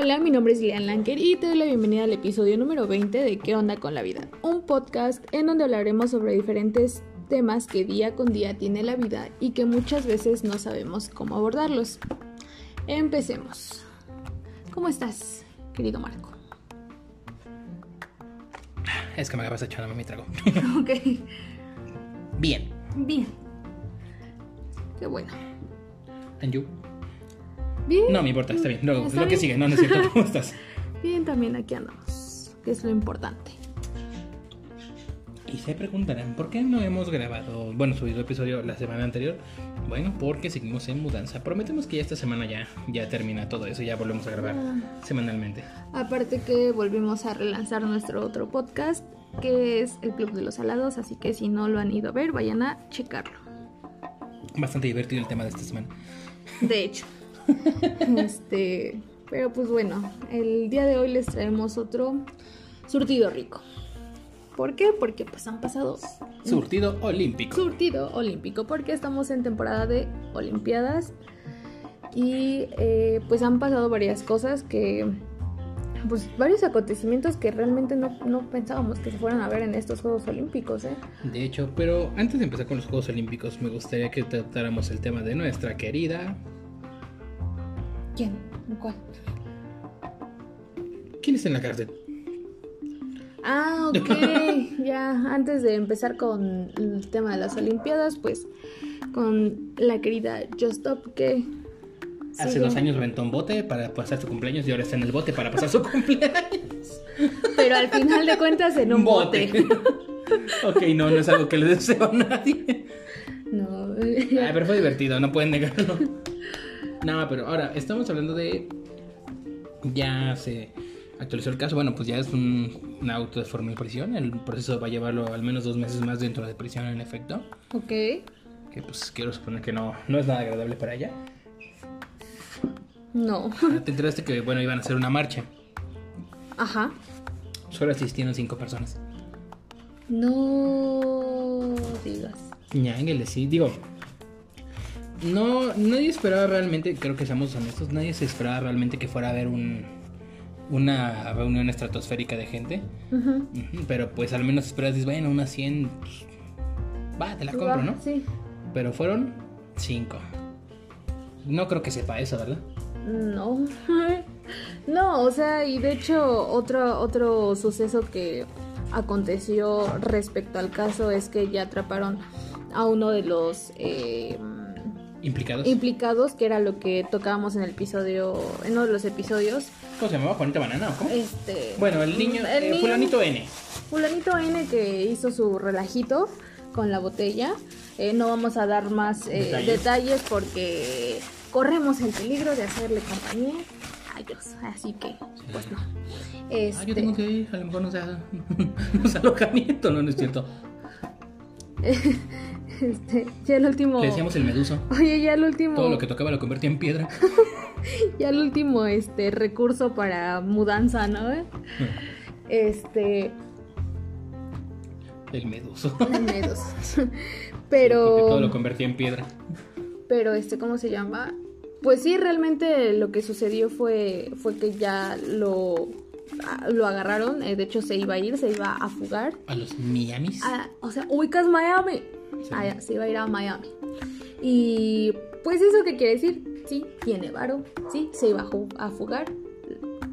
Hola, mi nombre es Lian Lanker y te doy la bienvenida al episodio número 20 de ¿Qué onda con la vida? Un podcast en donde hablaremos sobre diferentes temas que día con día tiene la vida y que muchas veces no sabemos cómo abordarlos. Empecemos. ¿Cómo estás, querido Marco? Es que me acabas echándome mi trago. ok, Bien. bien. Qué bueno. ¿And you? Bien. No me importa, está bien. Lo, Está lo que sigue, no, no es cierto. ¿Cómo estás? Bien, también aquí andamos, que es lo importante. Y se preguntarán, ¿por qué no hemos grabado, bueno, subido episodio la semana anterior? Bueno, porque seguimos en mudanza. Prometemos que ya esta semana ya, ya termina todo eso, ya volvemos a grabar Ah. semanalmente. Aparte que volvimos a relanzar nuestro otro podcast, que es el Club de los Alados, así que si no lo han ido a ver, vayan a checarlo. Bastante divertido el tema de esta semana. De hecho. este, pero pues bueno, el día de hoy les traemos otro surtido rico. ¿Por qué? Porque pues han pasado Surtido olímpico. surtido olímpico, porque estamos en temporada de Olimpiadas y eh, pues han pasado varias cosas que, pues varios acontecimientos que realmente no, no pensábamos que se fueran a ver en estos Juegos Olímpicos, ¿eh? De hecho, pero antes de empezar con los Juegos Olímpicos, me gustaría que tratáramos el tema de nuestra querida. ¿Quién? ¿Cuál? ¿Quién está en la cárcel? Ah, ok, ya, antes de empezar con el tema de las Olimpiadas, pues con la querida Just Stop que... Hace sigue- dos años rentó un bote para pasar su cumpleaños y ahora está en el bote para pasar su cumpleaños. Pero al final de cuentas en un bote. ok, no, no es algo que le deseo a nadie. no, Ah, pero fue divertido, no pueden negarlo. No, pero ahora, estamos hablando de. Ya se actualizó el caso. Bueno, pues ya es un, un auto de forma de prisión. El proceso va a llevarlo al menos dos meses más dentro de prisión, en efecto. ok. Que pues quiero suponer que no, no es nada agradable para ella. No. Ah, Te enteraste que, bueno, iban a hacer una marcha. Ajá. Solo asistieron cinco personas. No digas. Ñángueles, sí. Digo, no, nadie esperaba realmente, creo que seamos honestos, nadie se esperaba realmente que fuera a haber un, una reunión estratosférica de gente. Pero pues al menos esperas, dices, bueno, unas 100, pues, va, te la compro, ¿no? Sí. Pero fueron 5. No creo que sepa eso, ¿verdad? No. No, o sea, y de hecho otro, otro suceso que aconteció respecto al caso es que ya atraparon a uno de los eh, Implicados. implicados, que era lo que tocábamos en el episodio, en uno de los episodios. ¿Cómo se llamaba? Juanita Banana, ¿o cómo? Este, Bueno, el niño, el eh, niño- fulanito N. Fulanito N que hizo su relajito con la botella. Eh, no vamos a dar más eh, Detalles. detalles. porque corremos el peligro de hacerle compañía a ellos. Así que, pues no. Ah, Este, yo tengo que ir, a lo mejor no sea, no sea alojamiento, no, no es cierto. este, ya el último. Le decíamos el meduso. Oye, ya el último. Todo lo que tocaba lo convertía en piedra. Ya el último este recurso para mudanza, ¿no? Este. El meduso. medos. Porque Pero. todo lo convertía en piedra. Pero este, ¿cómo se llama? Pues sí, realmente lo que sucedió fue, fue que ya lo, a- lo agarraron. eh, de hecho, se iba a ir, se iba a fugar. A los Miamis. Ah, o sea, ubicas Miami. Sí. Se iba a ir a Miami. Y pues eso qué quiere decir, sí, tiene varo, sí, se iba a, fugar.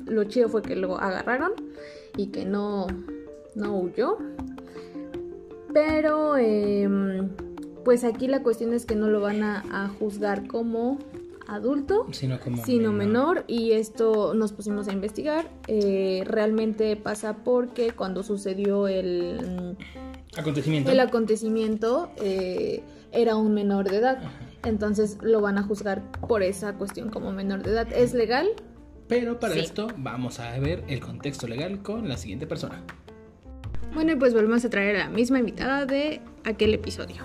Lo chido fue que lo agarraron y que no, no huyó. Pero em, pues aquí la cuestión es que no lo van a, a juzgar como adulto, Sino como sino menor y esto nos pusimos a investigar. Eh, realmente pasa porque cuando sucedió el, Acontecimiento. el acontecimiento eh, era un menor de edad. Ajá. Entonces lo van a juzgar por esa cuestión como menor de edad. ¿Es legal? Pero para Sí. esto vamos a ver el contexto legal con la siguiente persona. Bueno, y pues volvemos a traer a la misma invitada de aquel episodio.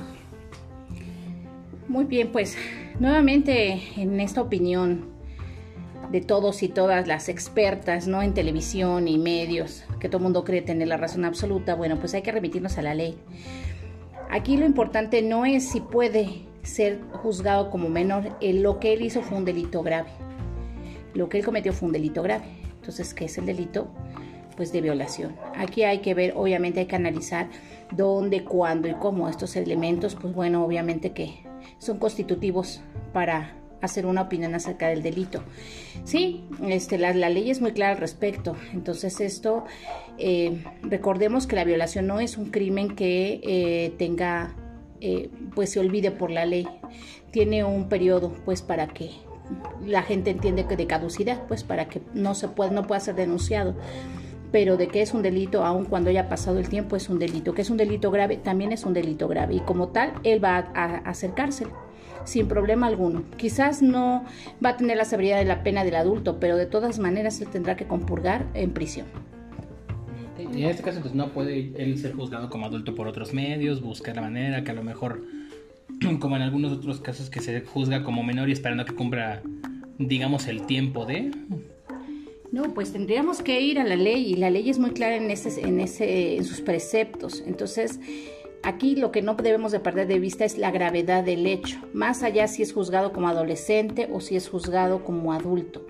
Muy bien, pues nuevamente en esta opinión de todos y todas las expertas, ¿no? En televisión y medios, que todo el mundo cree tener la razón absoluta, bueno, pues hay que remitirnos a la ley. Aquí lo importante no es si puede ser juzgado como menor, eh, lo que él hizo fue un delito grave. Lo que él cometió fue un delito grave. Entonces, ¿qué es el delito? Pues de violación. Aquí hay que ver, obviamente hay que analizar dónde, cuándo y cómo estos elementos, pues bueno, obviamente que son constitutivos para hacer una opinión acerca del delito. Sí, este, la, ley es muy clara al respecto. Entonces esto, eh, recordemos que la violación no es un crimen que eh, tenga, eh, pues se olvide por la ley. Tiene un periodo, pues, para que la gente entiende que de caducidad, pues, para que no se pueda, no pueda ser denunciado pero de que es un delito, aun cuando haya pasado el tiempo, es un delito. Que es un delito grave, también es un delito grave. Y como tal, él va a, a acercarse sin problema alguno. Quizás no va a tener la severidad de la pena del adulto, pero de todas maneras él tendrá que compurgar en prisión. Y en este caso, pues no puede él ser juzgado como adulto por otros medios, buscar la manera que a lo mejor, como en algunos otros casos, que se juzga como menor y esperando que cumpla, digamos, el tiempo de. No, pues tendríamos que ir a la ley y la ley es muy clara en ese, en ese, en sus preceptos. Entonces, Aquí lo que no debemos de perder de vista es la gravedad del hecho, más allá si es juzgado como adolescente o si es juzgado como adulto.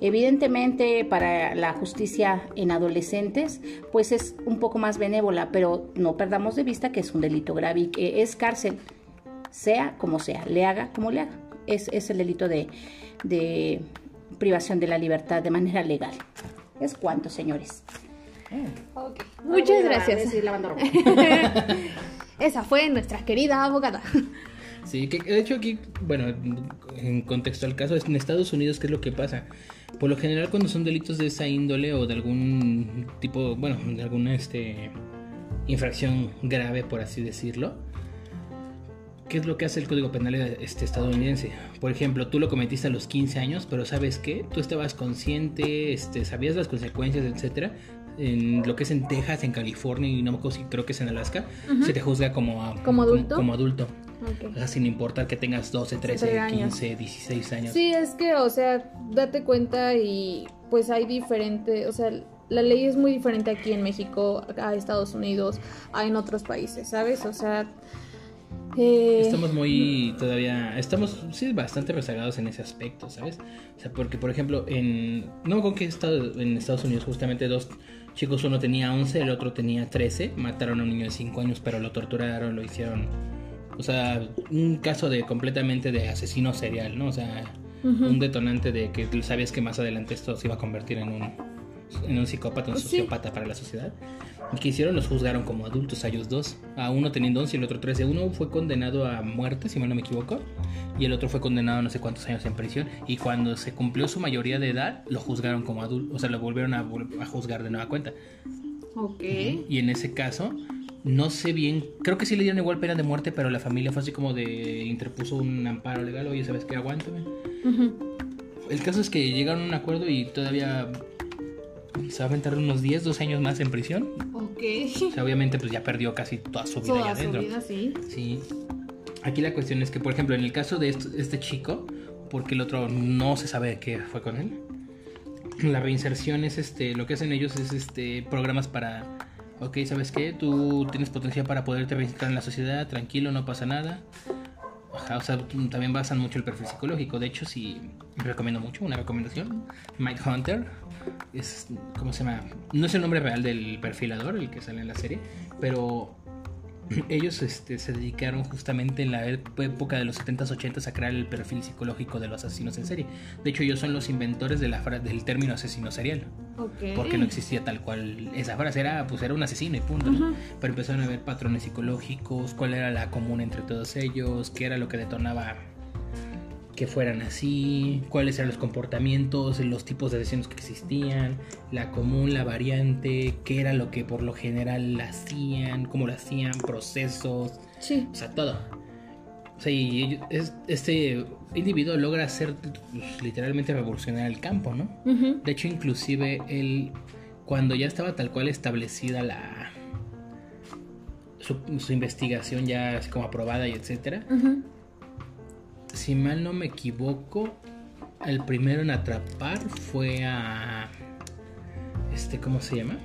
Evidentemente para la justicia en adolescentes pues es un poco más benévola, pero no perdamos de vista que es un delito grave y que es cárcel, sea como sea, le haga como le haga. Es, el delito de, de privación de la libertad de manera legal. Es cuanto, señores. Muchas gracias. Esa fue nuestra querida abogada. Sí, que de hecho aquí, bueno, en contexto al caso, en Estados Unidos, ¿qué es lo que pasa? Por lo general cuando son delitos de esa índole o de algún tipo, bueno, de alguna este, infracción grave, por así decirlo, ¿qué es lo que hace el Código Penal este, estadounidense? Por ejemplo, tú lo cometiste a los 15 años, pero ¿sabes qué? Tú estabas consciente, este, sabías las consecuencias, etcétera, en lo que es en Texas, en California y no me acuerdo si creo que es en Alaska, se te juzga como, como adulto. Como, adulto. sin importar que tengas 12, 13, 15, 16 años. Sí, es que, o sea, date cuenta y pues hay diferente, o sea, la ley es muy diferente aquí en México, a Estados Unidos, a en otros países, ¿sabes? O sea... Eh, estamos muy todavía, estamos sí bastante rezagados en ese aspecto, ¿sabes? O sea, porque por ejemplo, en no con qué estado en Estados Unidos justamente dos chicos, uno tenía 11, el otro tenía 13, mataron a un niño de 5 años, pero lo torturaron, lo hicieron. O sea, un caso de completamente de asesino serial, ¿no? O sea, un detonante de que sabías que más adelante esto se iba a convertir en un, en un psicópata, un sociópata para la sociedad. Y que hicieron, los juzgaron como adultos a ellos dos. A uno teniendo 11 y el otro 13. Uno fue condenado a muerte, si mal no me equivoco. Y el otro fue condenado a no sé cuántos años en prisión. Y cuando se cumplió su mayoría de edad, lo juzgaron como adulto. O sea, lo volvieron a, a juzgar de nueva cuenta. Ok. Y en ese caso, no sé bien, creo que sí le dieron igual pena de muerte, pero la familia fue así como de interpuso un amparo legal, oye, ¿sabes qué? Aguántame. El caso es que llegaron a un acuerdo y todavía se va a aventar unos 10, 12 años más en prisión. Ok. O sea, obviamente pues ya perdió casi toda su vida toda adentro. Su vida, sí. Sí. Aquí la cuestión es que, por ejemplo, en el caso de este chico, porque el otro no se sabe qué fue con él, la reinserción es este, lo que hacen ellos es este, programas para, ok, ¿sabes qué? Tú tienes potencial para poderte reinsertar en la sociedad, tranquilo, no pasa nada. o sea, también basan mucho el perfil psicológico. De hecho, sí, recomiendo mucho, una recomendación, Mike Hunter, es, ¿cómo se llama? No es el nombre real del perfilador, el que sale en la serie, pero ellos este, se dedicaron justamente en la época de los 70s, 80s a crear el perfil psicológico de los asesinos en serie. De hecho, ellos son los inventores de la del término asesino serial. Porque no existía tal cual esa frase, era, pues, era un asesino y punto. Pero empezaron a ver patrones psicológicos, cuál era la común entre todos ellos, qué era lo que detonaba que fueran así, cuáles eran los comportamientos, los tipos de lesiones que existían, la común, la variante, qué era lo que por lo general hacían, cómo lo hacían, procesos, sí. o sea, todo. O sea, y este individuo logra hacer pues, literalmente revolucionar el campo, ¿no? De hecho, inclusive él, cuando ya estaba tal cual establecida la... Su, investigación ya así como aprobada y etcétera, si mal no me equivoco, el primero en atrapar fue a. Este, ¿cómo se llama?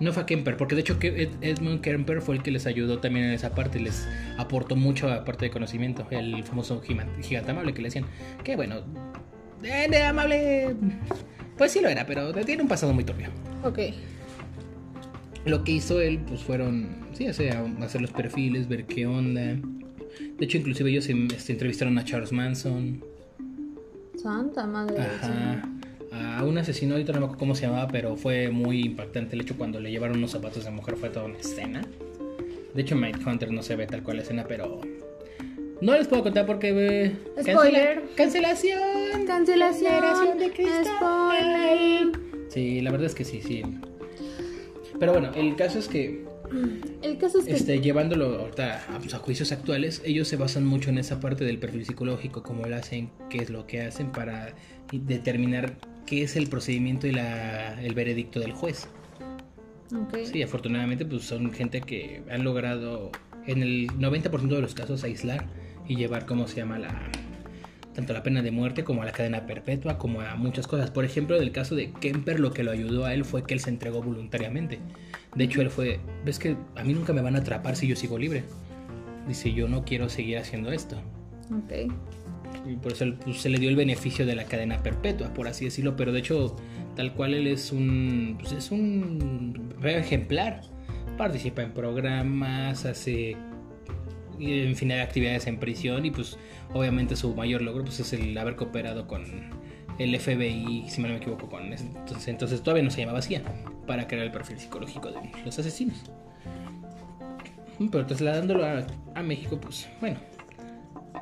No fue a Kemper, porque de hecho Edmund Kemper fue el que les ayudó también en esa parte, les aportó mucho aparte de conocimiento, el famoso gigante amable que le decían, que bueno, eh, de amable. Pues sí lo era, pero tiene un pasado muy turbio. Ok. Lo que hizo él, pues fueron, sí, o sea, hacer los perfiles, ver qué onda. De hecho, inclusive ellos em, este, entrevistaron a Charles Manson. Santa madre. Ajá. A un asesino, ahorita no me acuerdo cómo se llamaba, pero fue muy impactante el hecho cuando le llevaron unos zapatos de mujer, fue toda una escena. De hecho, en Hunter no se ve tal cual la escena, pero no les puedo contar porque eh, Spoiler. cancelación. Cancelación. Generación de cristal. Spoiler. Sí, la verdad es que sí, sí. Pero bueno, el caso es que El caso es que este, llevándolo ahorita a, pues, a juicios actuales, ellos se basan mucho en esa parte del perfil psicológico, cómo lo hacen, qué es lo que hacen para determinar qué es el procedimiento y la, el veredicto del juez. Sí, afortunadamente pues son gente que han logrado en el 90% de los casos aislar y llevar, ¿cómo se llama? La, tanto la pena de muerte como a la cadena perpetua, como a muchas cosas. Por ejemplo, en el caso de Kemper, lo que lo ayudó a él fue que él se entregó voluntariamente. De hecho, él fue, ves que a mí nunca me van a atrapar si yo sigo libre. Dice, yo no quiero seguir haciendo esto. Ok. Y por eso pues, se le dio el beneficio de la cadena perpetua, por así decirlo. Pero de hecho, tal cual él es un, pues, es un ejemplar. Participa en programas, hace infinidad de actividades en prisión y pues obviamente su mayor logro pues, es el haber cooperado con el FBI, si no me equivoco, con ese- entonces, entonces todavía no se llamaba CIA, para crear el perfil psicológico de los asesinos. Pero trasladándolo a, a México, pues bueno,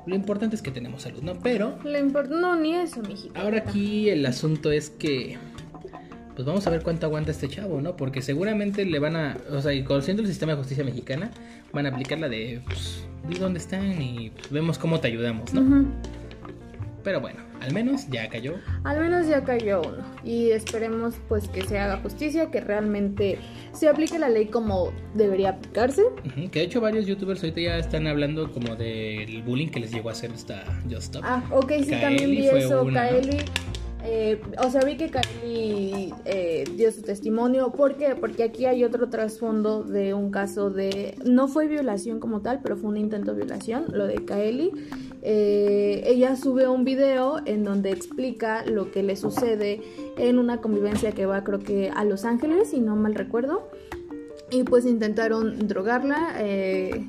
lo importante es que tenemos salud, ¿no? Pero Lo No, ni eso, mijito. Ahora aquí el asunto es que pues vamos a ver cuánto aguanta este chavo, ¿no? Porque seguramente le van a, o sea, y conociendo el sistema de justicia mexicana, van a aplicar la de, pues, di dónde están y pues, vemos cómo te ayudamos, ¿no? Pero bueno, al menos ya cayó. Al menos ya cayó uno. Y esperemos pues que se haga justicia, que realmente se aplique la ley como debería aplicarse. Que de hecho varios youtubers ahorita ya están hablando como del bullying que les llegó a hacer esta Just Stop. Ah, ok, sí, Kaeli también vi eso. una. Kaeli, eh, o sea, vi que Kaeli eh, dio su testimonio. ¿Por qué? Porque aquí hay otro trasfondo de un caso de. No fue violación como tal, pero fue un intento de violación, lo de Kaeli. Eh, ella sube un video en donde explica lo que le sucede en una convivencia que va, creo que a Los Ángeles, si no mal recuerdo. Y pues intentaron drogarla. eh,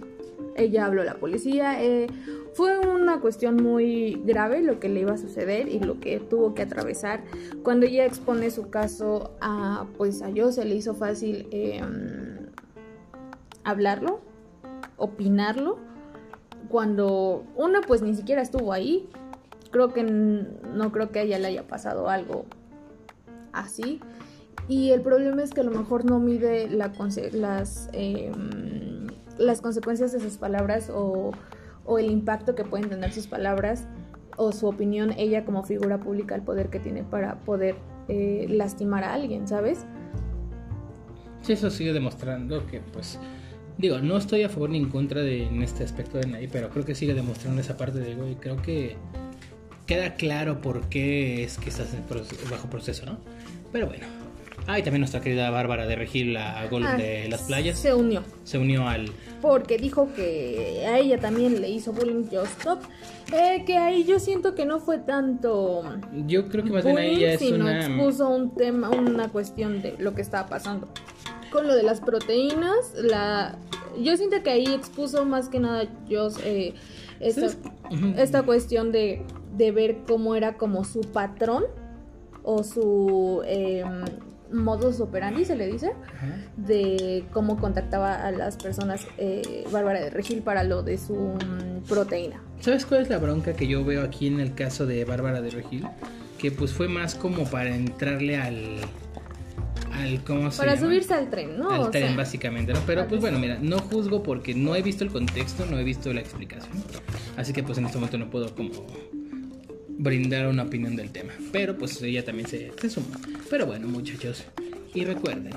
ella habló a la policía. eh, fue una cuestión muy grave lo que le iba a suceder y lo que tuvo que atravesar. Cuando ella expone su caso a, pues a yo se le hizo fácil eh, hablarlo, opinarlo. Cuando una pues ni siquiera estuvo ahí. Creo que no creo que a ella le haya pasado algo así. Y el problema es que a lo mejor no mide la las, eh, las consecuencias de sus palabras o, el impacto que pueden tener sus palabras o su opinión, ella como figura pública, el poder que tiene para poder eh, lastimar a alguien, ¿sabes? Sí, eso sigue demostrando que, pues, digo, no estoy a favor ni en contra de en este aspecto de nadie, pero creo que sigue demostrando esa parte de, güey, creo que queda claro por qué es que estás bajo proceso, ¿no? Pero bueno. Ah, y también nuestra querida Bárbara de Regil, la Gol Ah, de las playas, Se unió. se unió al... porque dijo que a ella también le hizo bullying Just Stop, eh, que ahí yo siento que no fue tanto Yo creo que más bien ahí bullying, ya es sino una... expuso un tema, una cuestión de lo que estaba pasando. Con lo de las proteínas, la yo siento que ahí expuso más que nada yo eh, esta, esta cuestión de, de ver cómo era como su patrón o su eh, modus operandi se le dice de cómo contactaba a las personas eh, Bárbara de Regil para lo de su mm, proteína. ¿Sabes cuál es la bronca que yo veo aquí en el caso de Bárbara de Regil? Que pues fue más como para entrarle al... al ¿Cómo se Para llama? subirse al tren, ¿no? al O tren sea, básicamente, ¿no? Pero pues bueno, mira, no juzgo porque no he visto el contexto, no he visto la explicación. Así que pues en este momento no puedo como brindar una opinión del tema. Pero pues ella también se, se suma. Pero bueno, muchachos, y recuerden,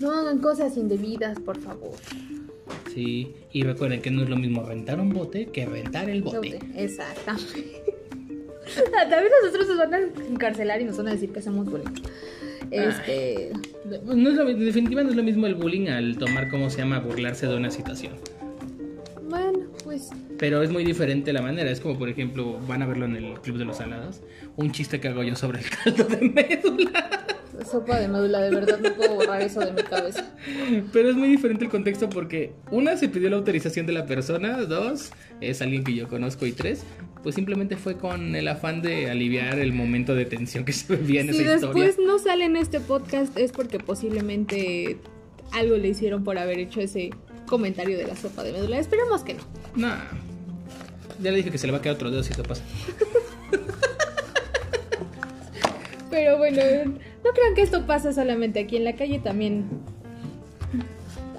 No hagan cosas indebidas, por favor. sí, y recuerden que no es lo mismo rentar un bote que rentar el bote. Exactamente. También nosotros nos van a encarcelar y nos van a decir que hacemos bullying. Este. No es lo, definitivamente no es lo mismo el bullying al tomar, ¿cómo se llama?, burlarse de una situación. Pues Pero es muy diferente la manera. Es como, por ejemplo, van a verlo en el Club de los Salados. Un chiste que hago yo sobre el caldo de médula. Sopa de médula, de verdad no puedo borrar eso de mi cabeza. Pero es muy diferente el contexto porque, una, se pidió la autorización de la persona. Dos, es alguien que yo conozco. Y tres, pues simplemente fue con el afán de aliviar el momento de tensión que se vivía en Si esa historia. después no sale en este podcast es porque posiblemente algo le hicieron por haber hecho ese comentario de la sopa de médula. Esperemos que no. Nah. Ya le dije que se le va a quedar otro dedo si eso pasa. Pero bueno, no crean que esto pasa solamente aquí en la calle, también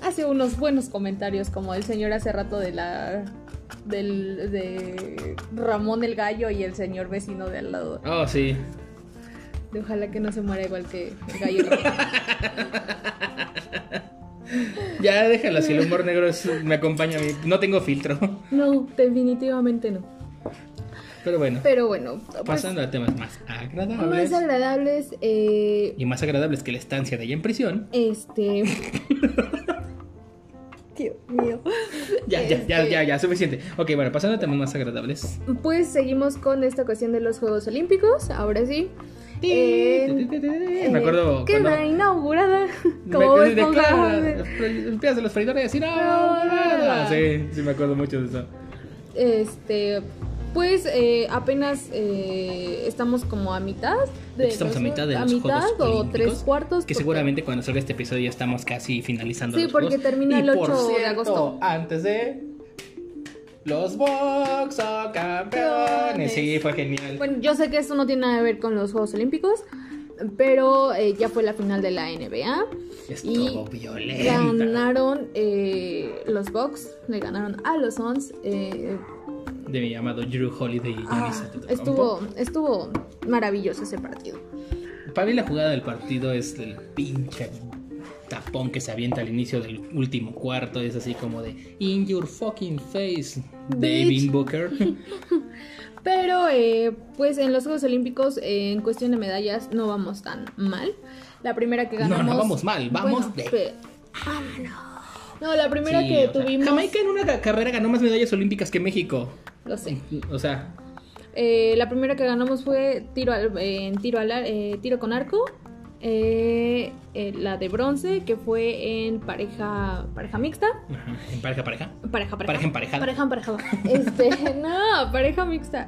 hace unos buenos comentarios como el señor hace rato de la del de Ramón el gallo y el señor vecino de al lado. Oh, sí. De ojalá que no se muera igual que el gallo. Ya déjala, si el humor negro es- me acompaña a mí. No tengo filtro. No, definitivamente no. Pero bueno, Pero bueno, pues, pasando a temas más agradables. más agradables. eh, Y más agradables que la estancia de ella en prisión. este. Dios mío. Ya, ya, ya, Este- ya, ya, suficiente. Ok, bueno, pasando a temas más agradables. Pues seguimos con esta cuestión de los Juegos Olímpicos. Ahora sí. En- Me acuerdo Eh, Queda cuando... inaugurada. me- Como de- declara, Empiezas de los freidores. No. Sí, sí, me acuerdo mucho de eso. Este. Pues eh, apenas eh, estamos como a mitad. De Estamos a mitad de a los mitad Juegos o tres cuartos. Que porque- seguramente cuando salga este episodio ya estamos casi finalizando Sí, los porque juegos. termina Y el por 8 de agosto. Antes de los Boxo Campeones. Sí, fue genial. Bueno, yo sé que esto no tiene nada que ver con los Juegos Olímpicos, pero eh, ya fue la final de la NBA. Estuvo y violenta. Ganaron eh, los Bucks, le ganaron a los Suns. eh, De mi amado Drew Holiday y ah, estuvo, estuvo maravilloso ese partido. Para mí la jugada del partido es el pinche tapón que se avienta al inicio del último cuarto. Es así como de In your fucking face, David Booker. Pero eh, pues en los Juegos Olímpicos eh, en cuestión de medallas no vamos tan mal. La primera que No, no ganamos... vamos mal, vamos de- pe- No, la primera Sí, que o sea, tuvimos... Jamaica en una ca- carrera ganó más medallas olímpicas que México. Lo sé. O sea, Eh, la primera que ganamos fue tiro al- tiro, al eh, tiro con arco. Eh, eh, la de bronce, que fue en pareja pareja mixta. ajá, en pareja, pareja. Pareja, pareja. Pareja emparejada. Pareja emparejada. Este, no, pareja mixta.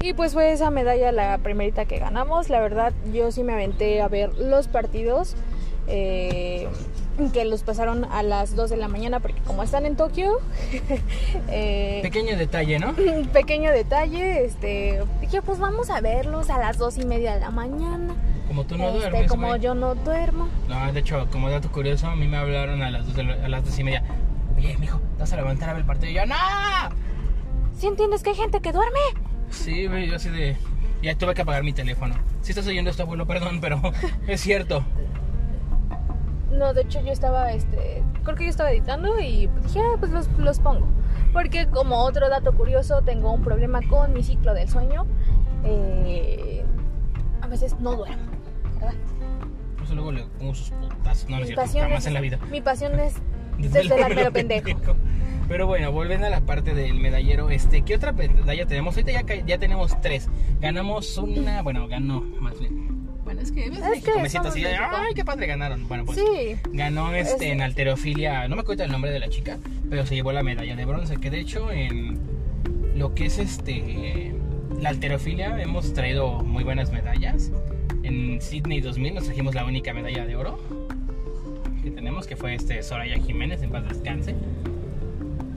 Y pues fue esa medalla la primerita que ganamos. La verdad, yo sí me aventé a ver los partidos. eh, que los pasaron a las 2 de la mañana porque como están en Tokio eh, Pequeño detalle, ¿no? pequeño detalle, este, dije, pues vamos a verlos a las dos y media de la mañana. Como tú no Este, duermes. como yo no duermo. No, de hecho, como dato curioso, a mí me hablaron a las dos, de la- a las dos y media. Oye, mijo, ¿te vas a levantar a ver el partido? Y yo, ¡No! ¿Sí entiendes que hay gente que duerme? Sí, güey, yo así de. Ya tuve que apagar mi teléfono. Si estás oyendo esto, abuelo, perdón, pero es cierto. No, de hecho yo estaba, este, creo que yo estaba editando y dije, ah, pues los, los pongo. Porque como otro dato curioso, tengo un problema con mi ciclo del sueño. Eh, a veces no duermo, ¿verdad? Por eso luego le pongo sus putas. No, no es Mi cierto, jamás es- en la vida. Mi pasión es desvelarme lo lo pendejo. Pero bueno, volviendo a la parte del medallero, este, ¿qué otra medalla tenemos? Ahorita ya, tenemos tres. Ganamos una, bueno, ganó más bien. Bueno, es que. México, que me siento así México. ay, qué padre ganaron. Bueno, pues Sí. ganó este Es- en alterofilia, no me acuerdo el nombre de la chica, pero se llevó la medalla de bronce, que de hecho en lo que es este la alterofilia hemos traído muy buenas medallas. En Sydney 2000 nos trajimos la única medalla de oro que tenemos, que fue este Soraya Jiménez, en paz descanse.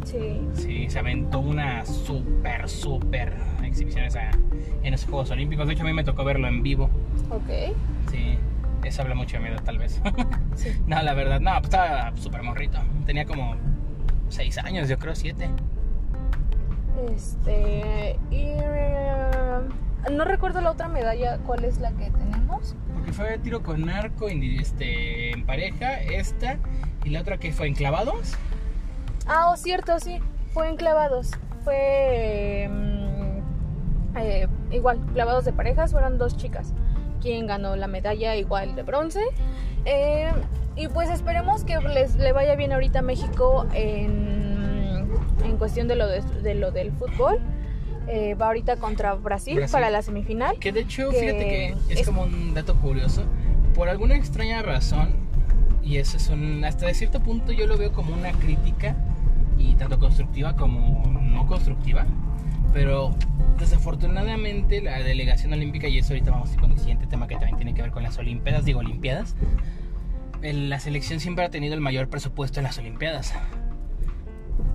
Sí. Sí, se aventó una súper, súper exhibición esa, en los Juegos Olímpicos. De hecho, a mí me tocó verlo en vivo. Ok. Sí, eso habla mucho de mi edad, tal vez. Sí. no, la verdad, no, pues estaba súper morrito. Tenía como 6 años, yo creo, 7. Este. Y. eh, no recuerdo la otra medalla, ¿cuál es la que tenemos? Porque fue tiro con arco en, este, en pareja, esta, y la otra que fue en clavados. Ah, oh, cierto, sí. Fue en clavados. Fue. mm, eh, igual, clavados de parejas, fueron dos chicas. Quien ganó la medalla igual de bronce. Eh, y pues esperemos que les le vaya bien ahorita a México en, en cuestión de lo, de, de lo del fútbol. Eh, va ahorita contra Brasil, Brasil. para la semifinal. Que de hecho, que fíjate que es, es- como un dato curioso. Por alguna extraña razón, y eso es un. Hasta de cierto punto yo lo veo como una crítica, y tanto constructiva como no constructiva. Pero desafortunadamente la delegación olímpica, y eso ahorita vamos a ir con el siguiente tema que también tiene que ver con las Olimpiadas, digo Olimpiadas. La selección siempre ha tenido el mayor presupuesto en las Olimpiadas.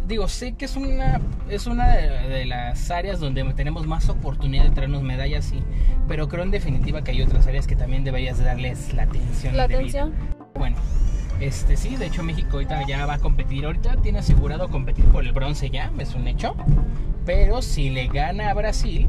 Digo, sé que es una, es una de, de las áreas donde tenemos más oportunidad de traernos medallas, sí, pero creo en definitiva que hay otras áreas que también deberías de darles la atención. La atención. Bueno, este sí, de hecho México ahorita ya va a competir, ahorita tiene asegurado competir por el bronce ya, es un hecho, pero si le gana a Brasil,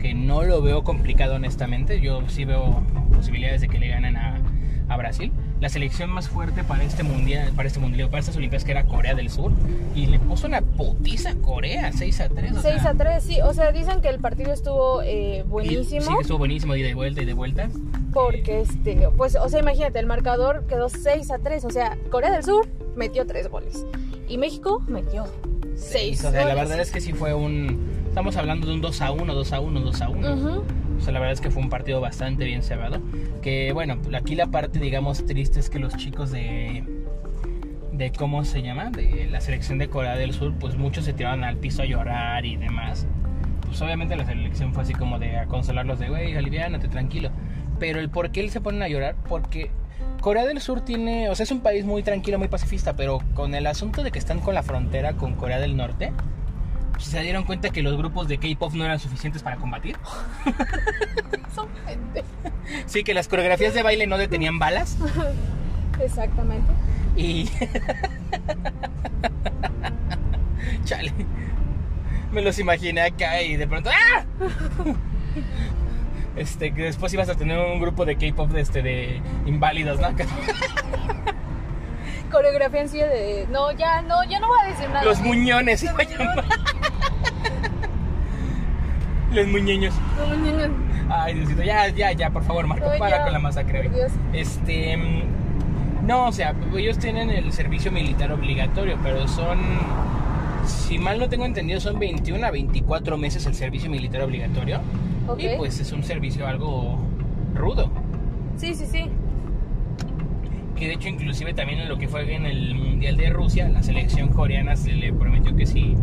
que no lo veo complicado honestamente, yo sí veo posibilidades de que le ganen a, a Brasil. La selección más fuerte para este mundial, para este mundial, para estas Olimpiadas que era Corea del Sur y le puso una putiza a Corea, 6 a 3. o 6 sea, a 3, sí. O sea, dicen que el partido estuvo eh, y- buenísimo. Sí, que estuvo buenísimo, y de vuelta y de vuelta. Porque, este, pues, o sea, imagínate, el marcador quedó 6 a 3. O sea, Corea del Sur metió 3 goles. Y México metió 6 O sea, la verdad es que sí fue un. Estamos hablando de un 2 a 1, 2 a 1, 2 a 1. O sea, la verdad es que fue un partido bastante bien cerrado. Que bueno, aquí la parte, digamos, triste es que los chicos de. de ¿Cómo se llama? De la selección de Corea del Sur, pues muchos se tiraron al piso a llorar y demás. Pues obviamente la selección fue así como de a consolarlos de, güey, aliviánate, tranquilo. Pero el por qué se ponen a llorar, porque Corea del Sur tiene, o sea, es un país muy tranquilo, muy pacifista, pero con el asunto de que están con la frontera con Corea del Norte, se dieron cuenta que los grupos de K-pop no eran suficientes para combatir. Son gente. Sí, que las coreografías de baile no detenían balas Exactamente. y... Chale. Me los imaginé acá y de pronto... ¡Ah! Este, que después ibas a tener un grupo de K-pop de, este, de inválidos, ¿no? Coreografía en sí de. No, ya, no, ya no voy a decir nada. Los muñones. Los muñeños. Los muñones. Ay, Diosito, ya, ya, ya, por favor, Marco, No, para ya, con la masacre. Dios. Este. mm, No, o sea, ellos tienen el servicio militar obligatorio, pero son. Si mal no tengo entendido, son 21 a 24 meses el servicio militar obligatorio. Y pues es un servicio algo rudo. Sí, sí, sí. Que de hecho, inclusive también en lo que fue en el Mundial de Rusia, la selección coreana se le prometió que si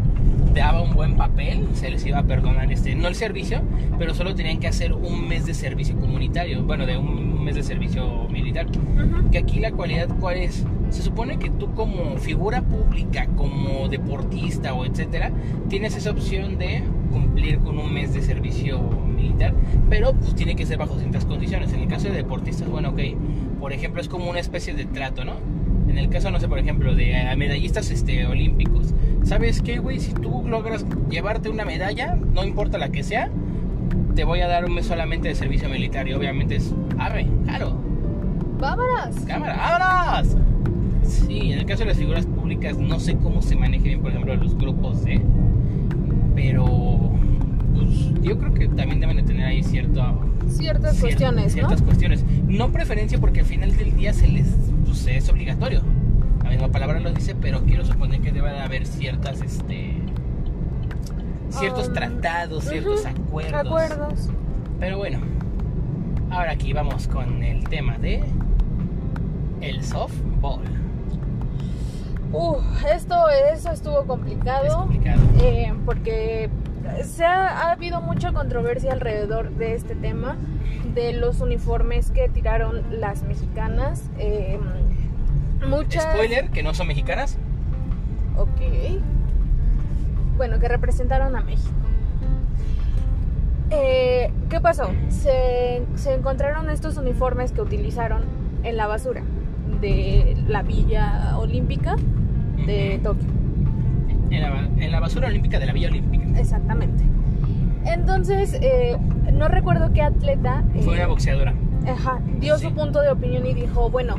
daba un buen papel, se les iba a perdonar este, no el servicio, pero solo tenían que hacer un mes de servicio comunitario, bueno, de un mes de servicio militar. Ujú. Que aquí la cualidad, ¿cuál es? Se supone que tú como figura pública, como deportista o etcétera, tienes esa opción de cumplir con un mes de servicio militar, pero pues tiene que ser bajo ciertas condiciones. En el caso de deportistas, bueno, ok, por ejemplo, es como una especie de trato, ¿no? En el caso, no sé, por ejemplo, de eh, medallistas este, olímpicos. ¿Sabes qué, güey? Si tú logras llevarte una medalla, no importa la que sea, te voy a dar un mes solamente de servicio militar. Y obviamente es, arre, claro, Vámonos. cámara, ¡vámonos! Sí, en el caso de las figuras públicas no sé cómo se maneje bien, por ejemplo, los grupos de... Pero pues, yo creo que también deben de tener ahí cierto... Ciertas cier- cuestiones, Ciertas ¿no? cuestiones. No preferencia porque al final del día se les... Pues, es obligatorio. La misma palabra lo dice, pero quiero suponer que debe de haber ciertas, este... Ciertos Um, tratados, ciertos acuerdos. Acuerdos. Pero bueno, ahora aquí vamos con el tema de el softball. Uh, esto, eso estuvo complicado. Es complicado. eh, porque se ha, ha habido mucha controversia alrededor de este tema, de los uniformes que tiraron las mexicanas. eh, muchas. Spoiler, que no son mexicanas. Ok. Bueno, que representaron a México. Eh, ¿Qué pasó? Se, se encontraron estos uniformes que utilizaron en la basura de la Villa Olímpica de. Tokio. En la, en la basura olímpica de la Villa Olímpica. Exactamente. Entonces, eh, no recuerdo qué atleta eh, Fue una boxeadora. ajá, dio Sí. su punto de opinión y dijo, bueno,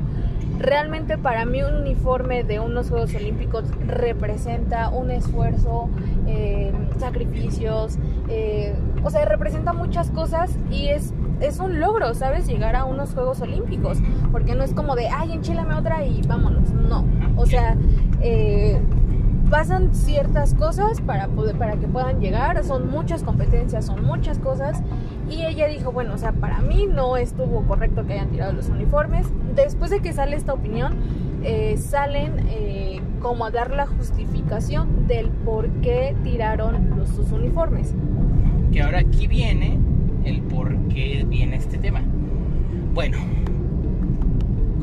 realmente para mí un uniforme de unos Juegos Olímpicos representa un esfuerzo, eh, sacrificios, eh, o sea, representa muchas cosas y es, es un logro, ¿sabes? Llegar a unos Juegos Olímpicos, porque no es como de, ay, enchilame otra y vámonos, no. O sea, eh, pasan ciertas cosas para, poder, para que puedan llegar, son muchas competencias, son muchas cosas. Y ella dijo, bueno, o sea, para mí no estuvo correcto que hayan tirado los uniformes. Después de que sale esta opinión, eh, salen eh, como a dar la justificación del por qué tiraron los, sus uniformes. Que ahora aquí viene el por qué viene este tema. Bueno,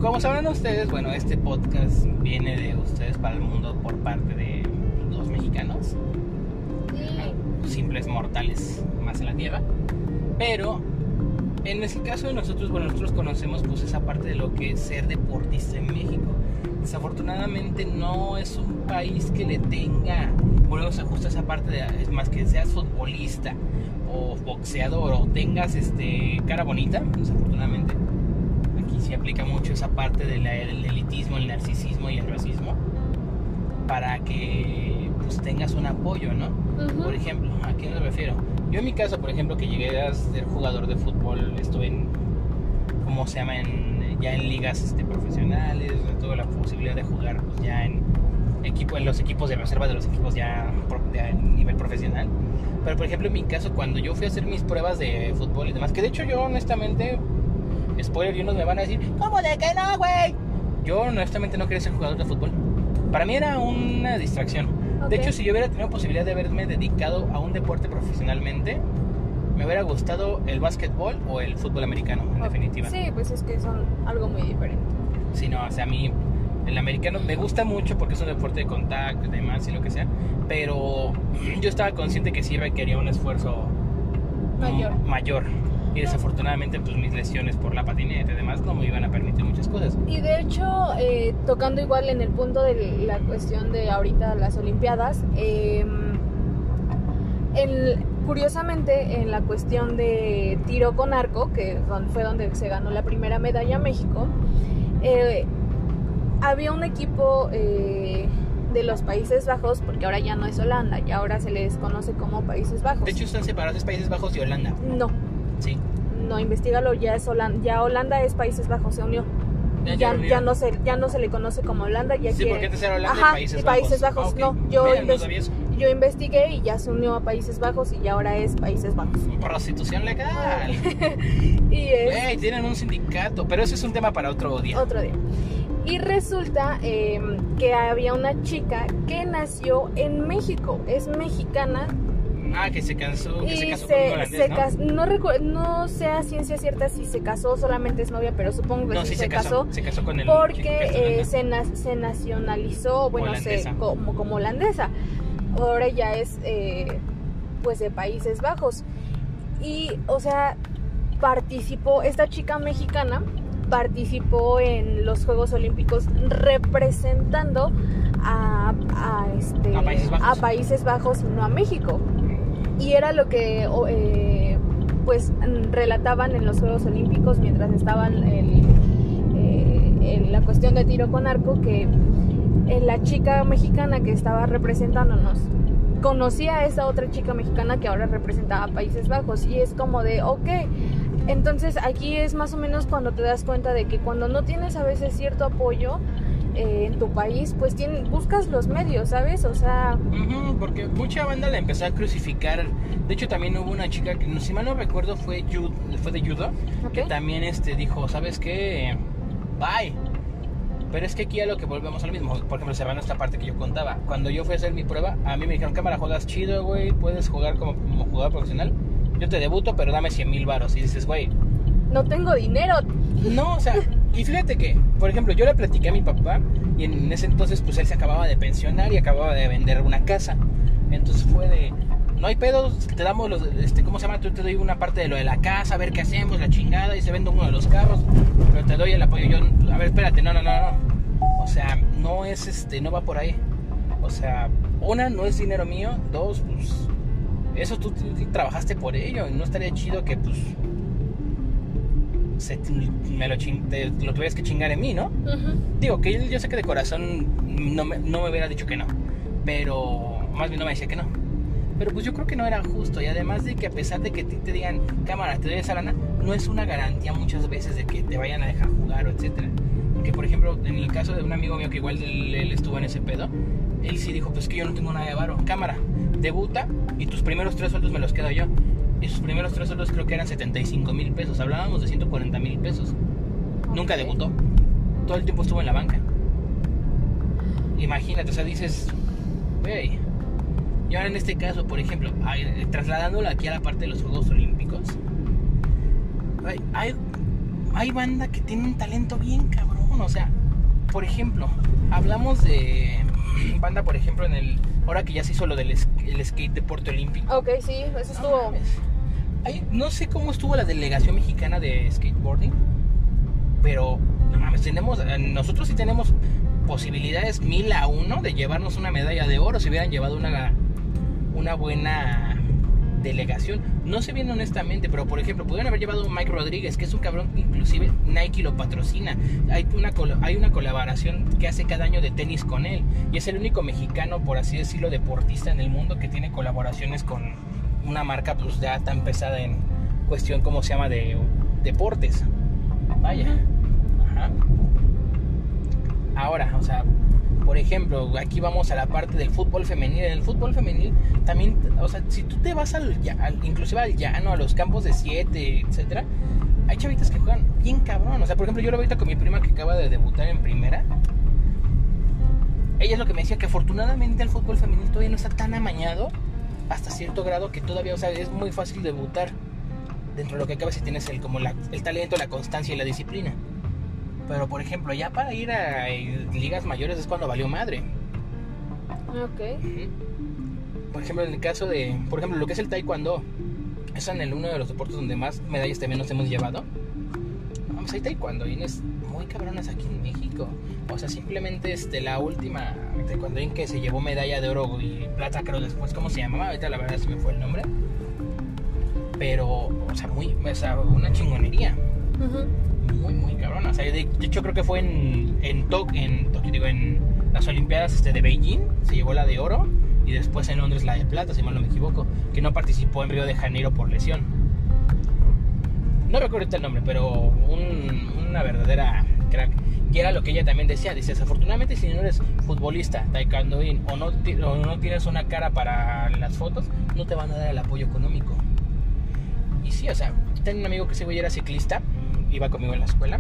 como sabrán ustedes, bueno, este podcast viene de ustedes para el mundo por parte de Simples mortales más en la tierra. Pero en el caso de nosotros, bueno, nosotros conocemos pues esa parte de lo que es ser deportista en México. Desafortunadamente no es un país que le tenga, volvemos a justo esa parte de, es más que seas futbolista o boxeador o tengas este cara bonita, desafortunadamente sí aplica mucho esa parte del elitismo, el narcisismo y el racismo para que pues tengas un apoyo, ¿no? Por ejemplo, ¿a quién me refiero? Yo en mi caso, por ejemplo, que llegué a ser jugador de fútbol, estuve en, ¿cómo se llama? ya en ligas este, profesionales, tuve la posibilidad de jugar pues, ya en, equipo, en los equipos de reserva de los equipos ya a nivel profesional. Pero por ejemplo, en mi caso, cuando yo fui a hacer mis pruebas de fútbol y demás, que de hecho yo honestamente spoiler, y unos me van a decir, ¿cómo de que no, güey? Yo honestamente no quería ser jugador de fútbol. Para mí era una distracción. De hecho, si yo hubiera tenido posibilidad de haberme dedicado a un deporte profesionalmente, me hubiera gustado el básquetbol o el fútbol americano, en definitiva. Sí, pues es que son algo muy diferente. Sí, no, o sea, a mí el americano me gusta mucho porque es un deporte de contacto y demás y lo que sea, pero yo estaba consciente que sí requería un esfuerzo mayor. mayor y desafortunadamente pues mis lesiones por la patineta y demás no me iban a permitir muchas cosas. Y de hecho, eh, tocando igual en el punto de la cuestión de ahorita las Olimpiadas, eh, curiosamente en la cuestión de tiro con arco, que fue donde se ganó la primera medalla México, eh, había un equipo eh, de los Países Bajos, porque ahora ya no es Holanda, y ahora se les conoce como Países Bajos. De hecho, están separados Países Bajos y Holanda. No, Sí. No, investigalo, ya es Holanda, ya Holanda es Países Bajos, se unió. Ya, ya, no se ya no se le conoce como Holanda ya sí, porque antes era Holanda Ajá, y Países, Países Bajos, no yo yo investigué y ya se unió a Países Bajos y ya ahora es Países Bajos. Prostitución legal. Y es tienen un sindicato pero eso es un tema para otro día. Otro día. Y resulta eh, que había una chica que nació en México es mexicana Ah, que se casó, que se casó con un ¿no? No, no sé a ciencia cierta si se casó, solamente es novia, pero supongo que sí se, casó, Se casó con. Porque eh, se, se, nacionalizó, bueno, se, como, como holandesa. Ahora ya es, eh, pues, de Países Bajos. Y, o sea, participó, esta chica mexicana participó en los Juegos Olímpicos representando a, a, este, a, Países, Bajos. a Países Bajos y no a México y era lo que eh, pues relataban en los Juegos Olímpicos mientras estaban eh, en la cuestión de tiro con arco que eh, la chica mexicana que estaba representándonos conocía a esa otra chica mexicana que ahora representaba a Países Bajos y es como de ok entonces aquí es más o menos cuando te das cuenta de que cuando no tienes a veces cierto apoyo eh, en tu país, pues buscas los medios, ¿sabes? O sea... porque mucha banda la empezó a crucificar. De hecho, también hubo una chica que, si mal no recuerdo, fue, fue de judo, que también este, dijo, ¿sabes qué? Bye. Pero es que aquí a lo que volvemos al mismo. Por ejemplo, cerrando esta parte que yo contaba. Cuando yo fui a hacer mi prueba, a mí me dijeron, cámara, juegas chido, güey, puedes jugar como, como jugador profesional. Yo te debuto, pero dame 100 mil varos. Y dices, güey... No tengo dinero. No, o sea, y fíjate que, por ejemplo, yo le platiqué a mi papá y en ese entonces pues él se acababa de pensionar y acababa de vender una casa. Entonces fue de, no hay pedo, te damos los, este, ¿cómo se llama? Yo te doy una parte de lo de la casa, a ver qué hacemos, la chingada, y se vende uno de los carros, pero te doy el apoyo. Yo, a ver, espérate, no, no, no, no. O sea, no es este, no va por ahí. O sea, una, no es dinero mío, dos, pues, eso tú, tú trabajaste por ello, y no estaría chido que pues me lo, lo tuvieras que chingar en mí, ¿no? Digo, que yo sé que de corazón no me, no me hubiera dicho que no, pero más bien no me decía que no. Pero pues yo creo que no era justo y además de que a pesar de que te digan, cámara, te doy esa lana, no es una garantía muchas veces de que te vayan a dejar jugar o etcétera. Porque por ejemplo, en el caso de un amigo mío que igual él, estuvo en ese pedo, él sí dijo, pues que yo no tengo nada de varo. Cámara, debuta y tus primeros tres sueldos me los quedo yo. Y sus primeros tres sueldos creo que eran 75 mil pesos. Hablábamos de 140 mil pesos. Nunca debutó. Todo el tiempo estuvo en la banca. Imagínate, o sea, dices, güey. Y ahora en este caso, por ejemplo, trasladándolo aquí a la parte de los Juegos Olímpicos, hay, hay banda que tiene un talento bien cabrón. O sea, por ejemplo, hablamos de banda, por ejemplo, en el. Ahora que ya se hizo lo del el skate deporte olímpico. Ok, sí, eso No estuvo. mames. Ay, no sé cómo estuvo la delegación mexicana de skateboarding, pero no mames, tenemos, eh, nosotros sí tenemos posibilidades mil a uno de llevarnos una medalla de oro si hubieran llevado una, una buena delegación. No sé bien honestamente, pero por ejemplo, pudieron haber llevado a Mike Rodríguez, que es un cabrón, inclusive Nike lo patrocina. Hay una, hay una colaboración que hace cada año de tenis con él. Y es el único mexicano, por así decirlo, deportista en el mundo que tiene colaboraciones con una marca pues ya tan pesada en cuestión, como se llama?, de deportes. Vaya. Ajá. Ahora, o sea, por ejemplo, aquí vamos a la parte del fútbol femenil. En el fútbol femenil también, o sea, si tú te vas al, inclusive al llano, a los campos de 7, etcétera, hay chavitas que juegan bien cabrón. O sea, por ejemplo, yo lo ahorita con mi prima que acaba de debutar en primera. Ella es lo que me decía que afortunadamente el fútbol femenil todavía no está tan amañado hasta cierto grado que todavía, o sea, es muy fácil debutar dentro de lo que cabe si tienes el, como la- el talento, la constancia y la disciplina. Pero por ejemplo, ya para ir a eh, ligas mayores es cuando valió madre. Ok. Por ejemplo, en el caso de, por ejemplo, lo que es el taekwondo, es en el uno de los deportes donde más medallas también nos hemos llevado. Vamos, hay taekwondo es muy cabronas aquí en México. O sea, simplemente este, la última taekwondo que se llevó medalla de oro y plata, creo después, ¿cómo se llamaba? Ahorita la verdad se me fue el nombre. Pero, o sea, muy, o sea, una chingonería Ujú. Muy, muy cabrona. De, hecho creo que fue en, en, Tok- en Tokio, en las Olimpiadas este, de Beijing, se llevó la de oro y después en Londres la de plata, si mal no me equivoco, que no participó en Río de Janeiro por lesión. No recuerdo el nombre, pero un- una verdadera crack. Y era lo que ella también decía, dice, desafortunadamente si no eres futbolista, taekwondoín o no, o no tienes una cara para las fotos, no te van a dar el apoyo económico. Y sí, o sea, tengo un amigo que ese güey era ciclista, iba conmigo en la escuela.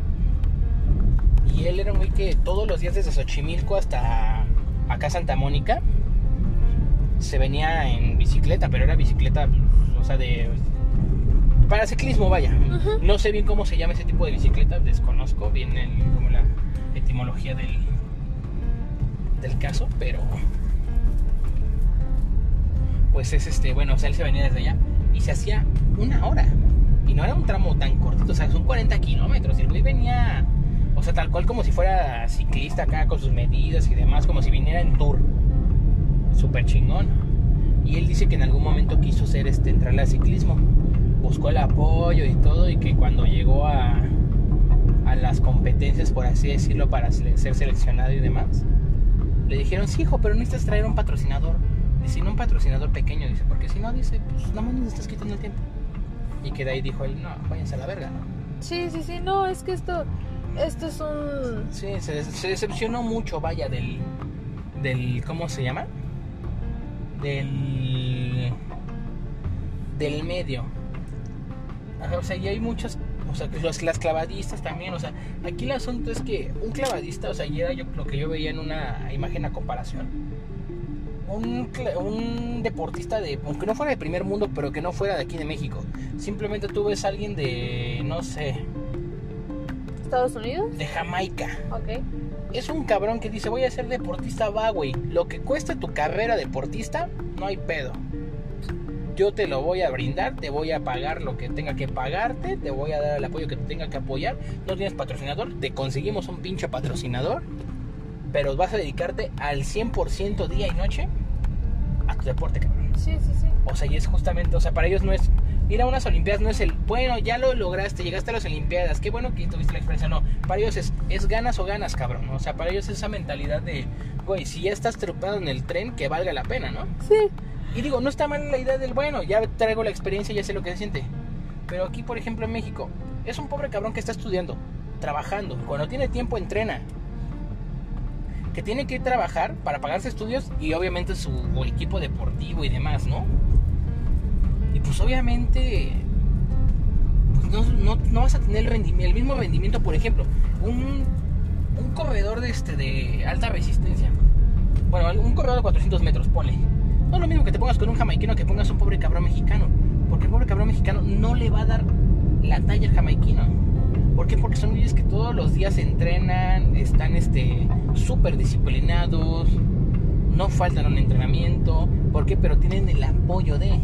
Y él era un güey que todos los días desde Xochimilco hasta acá Santa Mónica se venía en bicicleta, pero era bicicleta, o sea, de. Para ciclismo, vaya. No sé bien cómo se llama ese tipo de bicicleta, desconozco bien el- como la etimología del, del caso, pero. Pues es este, bueno, o sea, él se venía desde allá y se hacía una hora. Y no era un tramo tan cortito, o sea, son 40 kilómetros. Y el güey venía, o sea, tal cual como si fuera ciclista acá con sus medidas y demás, como si viniera en tour. Súper chingón. Y él dice que en algún momento quiso ser este, entrarle al ciclismo. Buscó el apoyo y todo, y que cuando llegó a, a las competencias, por así decirlo, para ser seleccionado y demás, le dijeron, sí, hijo, pero necesitas traer un patrocinador. Dice, no un patrocinador pequeño, dice, porque si no, dice, pues nada más nos estás quitando el tiempo. Y que de ahí dijo él, no, váyanse a la verga, ¿no? Sí, sí, sí. No, es que esto. Esto es un. Sí, se, se decepcionó mucho, vaya, del, del, ¿cómo se llama? Del, del medio. Ajá, o sea, y hay muchas, o sea, que los, las clavadistas también, o sea, aquí el asunto es que un clavadista, o sea, y era yo, lo que yo veía en una imagen a comparación. Un, un deportista de, aunque no fuera de primer mundo, pero que no fuera de aquí de México. Simplemente tú ves a alguien de, no sé, Estados Unidos. de Jamaica. Ok. Es un cabrón que dice, voy a ser deportista, va, güey. Lo que cueste tu carrera deportista, no hay pedo. Yo te lo voy a brindar, te voy a pagar lo que tenga que pagarte, te voy a dar el apoyo que te tenga que apoyar. No tienes patrocinador, te conseguimos un pinche patrocinador, pero vas a dedicarte al 100% día y noche a tu deporte, cabrón. Sí, sí, sí. O sea, y es justamente, o sea, para ellos no es ir a unas Olimpiadas, no es el, bueno, ya lo lograste, llegaste a las Olimpiadas, qué bueno que tuviste la experiencia, no. Para ellos es, es ganas o ganas, cabrón. O sea, para ellos es esa mentalidad de, güey, si ya estás trepado en el tren, que valga la pena, ¿no? Sí. Y digo, no está mal la idea del, bueno, ya traigo la experiencia, ya sé lo que se siente. Pero aquí, por ejemplo, en México, es un pobre cabrón que está estudiando, trabajando. Cuando tiene tiempo, entrena. Que tiene que ir trabajar para pagarse estudios y obviamente su equipo deportivo y demás, ¿no? Y pues obviamente pues no, vas a tener el, mismo rendimiento, por ejemplo, un, un corredor de, este, de alta resistencia. Bueno, un corredor de 400 metros, ponle. No es lo mismo que te pongas con un jamaiquino que pongas un pobre cabrón mexicano. Porque el pobre cabrón mexicano no le va a dar la talla al jamaiquino. ¿Por qué? Porque son niños que todos los días entrenan, están este súper disciplinados, no faltan un entrenamiento. ¿Por qué? Pero tienen el apoyo de.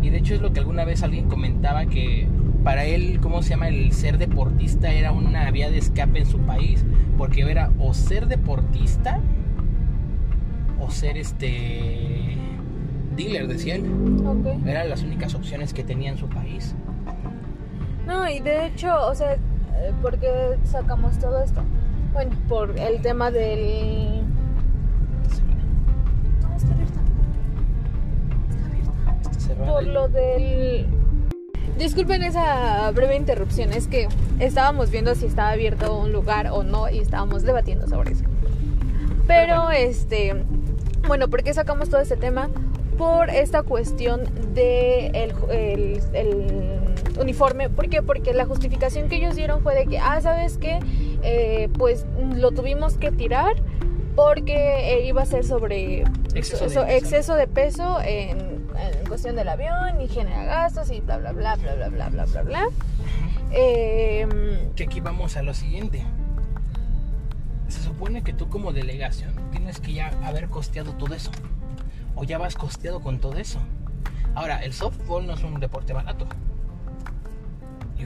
Y de hecho es lo que alguna vez alguien comentaba que para él, ¿cómo se llama? El ser deportista era una vía de escape en su país. Porque era o ser deportista o ser este dealer, decía él. Eran las únicas opciones que tenía en su país. No, y de hecho, o sea, eh, ¿por qué sacamos todo esto? Bueno, por el tema del... No, está abierta. Está abierta. Por lo del... Disculpen esa breve interrupción, es que estábamos viendo si estaba abierto un lugar o no y estábamos debatiendo sobre eso. Pero, este, bueno, ¿por qué sacamos todo este tema? Por esta cuestión de el, uniforme. ¿Por qué? Porque la justificación que ellos dieron fue de que, ah, ¿sabes qué? Eh, pues lo tuvimos que tirar porque eh, iba a ser sobre exceso, de, peso en, cuestión del avión y genera gastos y bla, bla, bla, bla, bla, bla, bla, bla. bla. Eh, que aquí vamos a lo siguiente. Se supone que tú como delegación tienes que ya haber costeado todo eso. O ya vas costeado con todo eso. Ahora, el softball no es un deporte barato.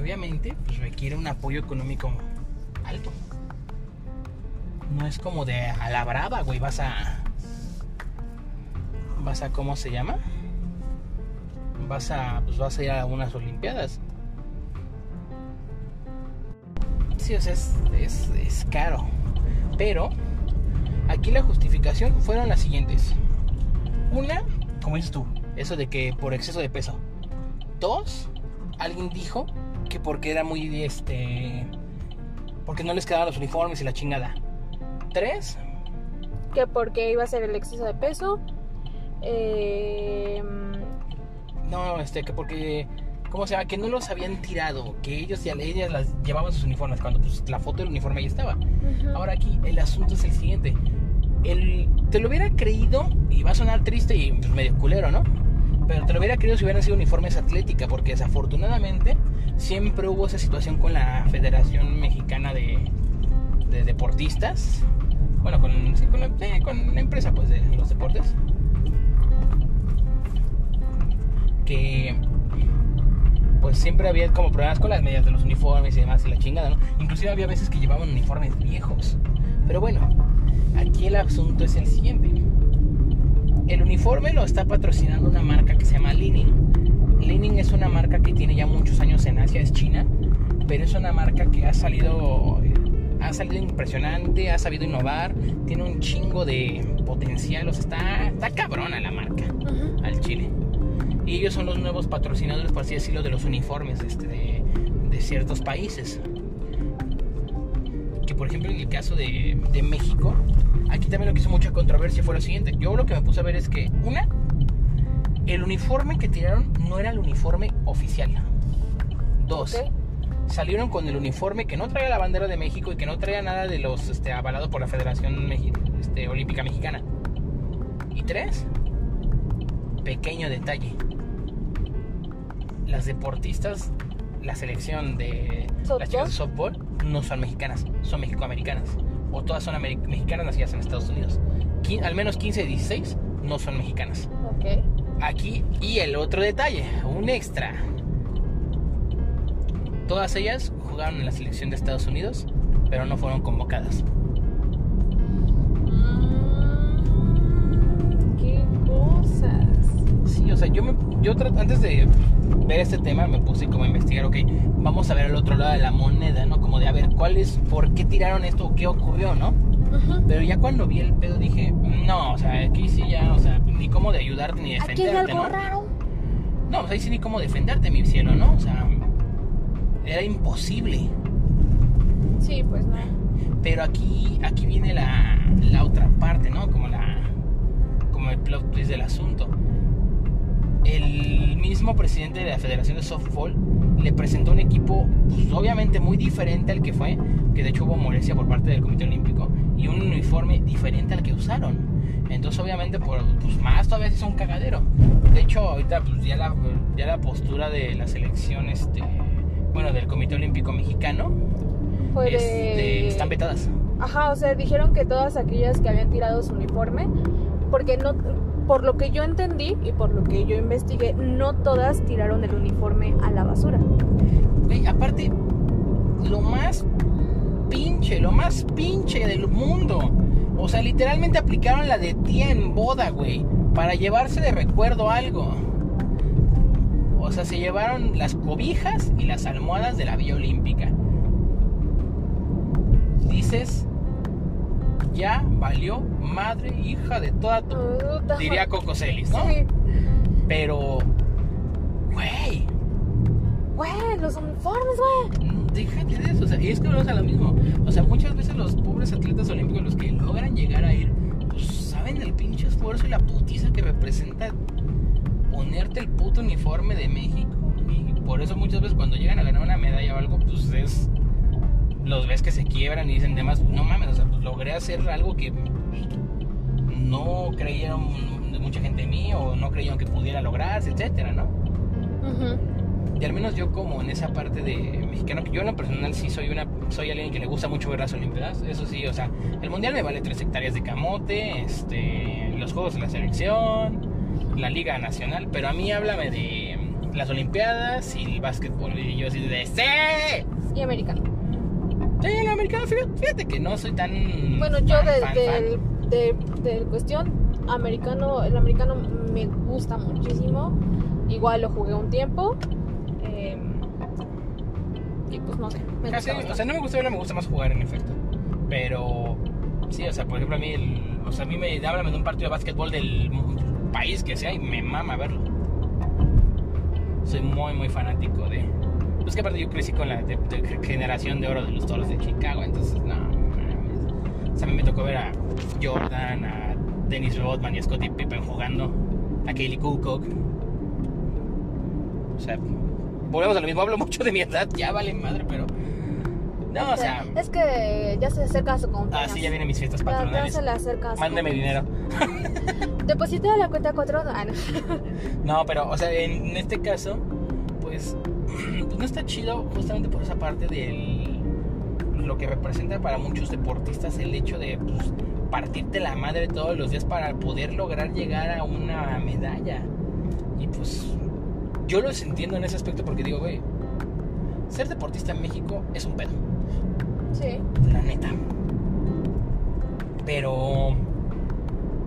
Obviamente pues, requiere un apoyo económico alto. No es como de a la brava, güey. Vas a. Vas a. ¿Cómo se llama? Vas a. Pues vas a ir a unas Olimpiadas. Sí, o sea, es, es, es caro. Pero. Aquí la justificación fueron las siguientes. Una, como dices tú, eso de que por exceso de peso. Dos, alguien dijo que porque era muy este porque no les quedaban los uniformes y la chingada. Tres. Que porque iba a ser el exceso de peso. Eh... No, este, que porque ¿cómo se llama? Que no los habían tirado, que ellos ya ellas las llevaban sus uniformes cuando pues, la foto del uniforme ahí estaba. Ahora aquí el asunto es el siguiente. El, te lo hubiera creído y va a sonar triste y pues, medio culero, ¿no? Pero te lo hubiera creído si hubieran sido uniformes atlética, porque desafortunadamente siempre hubo esa situación con la Federación Mexicana de, Deportistas. Bueno, con, la, empresa pues de los deportes. Que pues siempre había como problemas con las medidas de los uniformes y demás y la chingada. Inclusive había veces que llevaban uniformes viejos. Pero bueno, aquí el asunto es el siguiente. El uniforme lo está patrocinando una marca que se llama Leaning. Leaning es una marca que tiene ya muchos años en Asia, es China, pero es una marca que ha salido ha salido impresionante, ha sabido innovar, tiene un chingo de potencial, o sea, está, está cabrona la marca al Chile. Y ellos son los nuevos patrocinadores, por así decirlo, de los uniformes este, de, de ciertos países. Que por ejemplo en el caso de, de México, Aquí también lo que hizo mucha controversia fue lo siguiente. Yo lo que me puse a ver es que, una, el uniforme que tiraron no era el uniforme oficial. Dos, salieron con el uniforme que no traía la bandera de México y que no traía nada de los este, avalado por la Federación este, Olímpica Mexicana. Y tres, pequeño detalle. Las deportistas, la selección de las chicas de softball no son mexicanas, son mexicoamericanas o todas son mexicanas nacidas en Estados Unidos. al menos 15 de 16 no son mexicanas. Aquí, y el otro detalle, un extra. Todas ellas jugaron en la selección de Estados Unidos, pero no fueron convocadas. Mm, qué cosas. Sí, o sea, yo, me, yo antes de ver este tema me puse como a investigar, ok, vamos a ver el otro lado de la moneda, ¿no? Como de a ver, ¿cuál es, por qué tiraron esto, qué ocurrió, ¿no? Pero ya cuando vi el pedo dije, no, o sea, aquí sí ya, o sea, ni cómo de ayudarte ni defenderte, ¿Aquí hay algo raro? No, o sea, ahí sí ni cómo defenderte, mi cielo, ¿no? O sea, era imposible. Sí, pues no. Pero aquí, aquí viene la, la otra parte, ¿no? Como la como el plot twist del asunto. El mismo presidente de la Federación de Softball le presentó un equipo, pues, obviamente muy diferente al que fue, que de hecho hubo molestia por parte del Comité Olímpico, y un uniforme diferente al que usaron. Entonces, obviamente, por, pues más todavía es un cagadero. De hecho, ahorita pues, ya, la, ya la postura de la selección, este, bueno, del Comité Olímpico Mexicano, Fue este, están vetadas. Ajá, o sea, dijeron que todas aquellas que habían tirado su uniforme, porque no, por lo que yo entendí y por lo que yo investigué, no todas tiraron el uniforme a la basura. Güey, aparte, lo más pinche, lo más pinche del mundo. O sea, literalmente aplicaron la de tía en boda, güey, para llevarse de recuerdo algo. O sea, se llevaron las cobijas y las almohadas de la Villa Olímpica. Dices, ya valió madre, hija de toda tu... Diría Coco Celis, ¿no? Sí. Pero, güey, Güey, los uniformes, güey. Déjate de eso, o sea, y es que vamos a lo mismo. O sea, muchas veces los pobres atletas olímpicos, los que logran llegar a ir, pues saben el pinche esfuerzo y la putiza que representa ponerte el puto uniforme de México. Y por eso muchas veces cuando llegan a ganar una medalla o algo, pues es. Los ves que se quiebran y dicen demás, no mames, o sea, pues logré hacer algo que no creyeron mucha gente en mí o no creyeron que pudiera lograrse, etcétera, ¿no? Ujú. Y al menos yo como en esa parte de mexicano, que yo en lo personal sí soy una soy alguien que le gusta mucho ver las olimpiadas, eso sí, o sea, el mundial me vale tres hectáreas de camote, este, los juegos de la selección, la liga nacional, pero a mí háblame de las olimpiadas y el básquetbol y yo así de ¡Sí! Y americano. El americano, fíjate, que no soy tan Bueno, yo fan, del- fan. de, de cuestión americano, el americano me gusta muchísimo. Igual lo jugué un tiempo. eh, y pues no sé, me o sea, no me gusta verlo, me gusta más jugar en efecto. Pero sí, o sea, por ejemplo, a mí, el, o sea, a mí me háblame de un partido de básquetbol del país que sea y me mama verlo. Soy muy, muy fanático de. Pues que aparte yo crecí con la de- de generación de oro de los toros de Chicago, entonces no. O sea, a mí me tocó ver a Jordan, a Dennis Rodman y a Scottie Pippen jugando, a Kaylee Kukoc. O sea, volvemos a lo mismo, hablo mucho de mi edad, ya vale madre, pero. No, o sea. es que ya se acerca su cumpleaños. Ah, sí, ya vienen mis fiestas Ya- ya patronales. se le acerca su Mándeme dinero. Deposita la cuenta 4. Ah, no. No, pero, o sea, en este caso, pues, pues no está chido justamente por esa parte del lo que representa para muchos deportistas el hecho de pues, partirte la madre todos los días para poder lograr llegar a una medalla. Y pues yo los entiendo en ese aspecto porque digo, güey, ser deportista en México es un pedo. Sí. la neta. Pero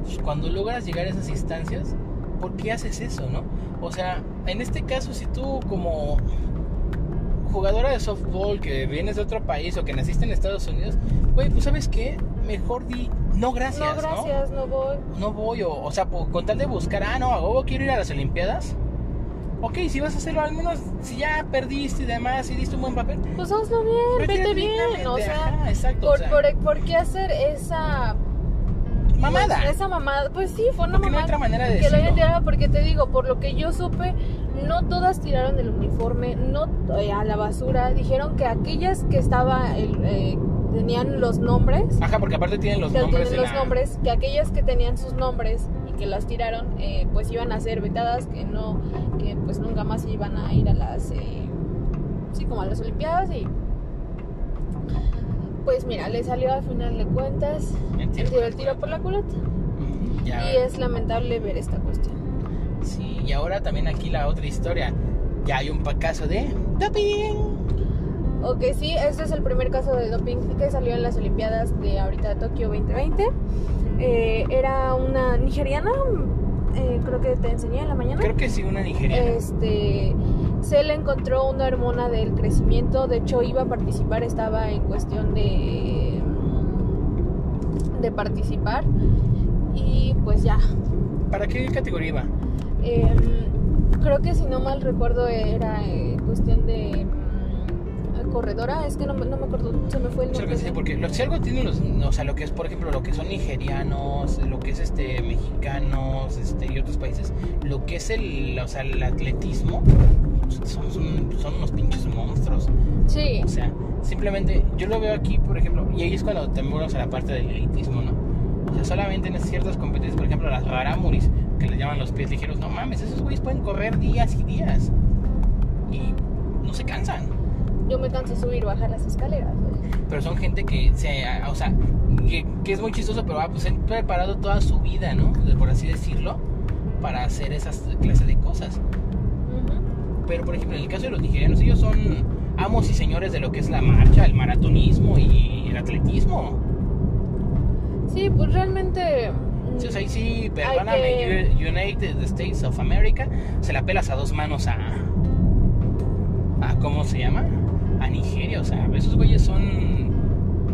pues, cuando logras llegar a esas instancias, ¿por qué haces eso, no? O sea, en este caso, si tú como jugadora de softball que vienes de otro país o que naciste en Estados Unidos, güey, pues sabes qué, mejor di no gracias, no, gracias, no, voy. ¿no? voy, o, o sea, por- con tal de buscar, ah, no, a huevo quiero ir a las Olimpiadas. Ok, si vas a hacerlo, al menos si ya perdiste y demás y diste un buen papel, Pues hazlo bien, vete bien. O sea, ajá, exacto, o por, sea, por, ¿por qué hacer esa mamada. Esa mamada. Pues sí, fue una Porque no hay mamada. otra manera de que decirlo. porque te digo, por lo que yo supe, no todas tiraron el uniforme, no eh, a la basura. Dijeron que aquellas que estaba el, eh, tenían los nombres, Ajá, porque aparte tienen los que nombres tienen los la- nombres, que aquellas que tenían sus nombres y que las tiraron, eh, pues iban a ser vetadas, que no, que pues nunca más iban a ir a las, eh, sí, como a las Olimpiadas y pues mira, le salió al final de cuentas El tiro tiro, el tiro por la culata. Ujú, Ya. Y es lamentable ver esta cuestión. Sí, y ahora también aquí la otra historia. Ya hay un caso de doping. Ok, sí, este es el primer caso de doping que salió en las Olimpiadas de ahorita de Tokio 2020. Eh, era una nigeriana, eh, creo que te enseñé en la mañana. Creo que sí, una nigeriana. Este, se le encontró una hormona del crecimiento, de hecho iba a participar, estaba en cuestión de de participar y pues ya. ¿Para qué categoría iba? Em, creo que si no mal recuerdo era eh, cuestión de mm, corredora, es que no, me- no me acuerdo, se me fue el nombre. sí, porque lo- si algo tiene unos, o sea, lo que es, por ejemplo, lo que son nigerianos, lo que es este mexicanos, este y otros países, lo que es el, o sea, el atletismo, son, son, son unos pinches monstruos. Sí, O sea, simplemente yo lo veo aquí, por ejemplo, y ahí es cuando vamos a la parte del elitismo, ¿no? O sea, solamente en ciertas competencias, por ejemplo, las raramuris, que le llaman los pies ligeros, no mames, esos güeyes pueden correr días y días. Y no se cansan. yo me canso de subir y bajar las escaleras. güey. Pero son gente que se, o sea, que, que es muy chistoso, pero ah, pues han preparado toda su vida, ¿no? Por así decirlo, para hacer esas clases de cosas. Pero, por ejemplo, en el caso de los nigerianos, ellos son amos y señores de lo que es la marcha, el maratonismo y el atletismo. Sí, pues realmente. Sea, ahí sí, perdóname, que- United States of America, se la pelas a dos manos a. a ¿Cómo se llama? A Nigeria, o sea, esos güeyes son